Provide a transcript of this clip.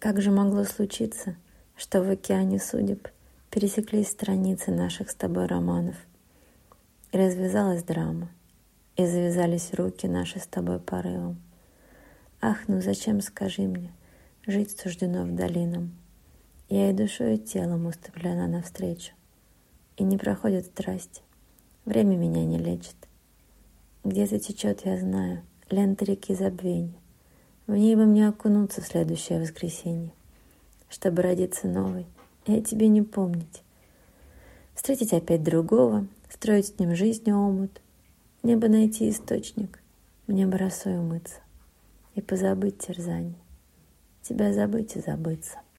Как же могло случиться, что в океане судеб пересеклись страницы наших с тобой романов, и развязалась драма, и завязались руки наши с тобой порывом. Ах, ну зачем, скажи мне, жить суждено вдали нам? Я и душой, и телом устремлена навстречу, и не проходит страсти, время меня не лечит. Где-то течет, я знаю, лента реки забвения, в ней бы мне окунуться в следующее воскресенье, чтобы родиться новой и о тебе не помнить. Встретить опять другого, строить с ним жизнь омут, мне бы найти источник, мне бы росой умыться и позабыть терзание, тебя забыть и забыться.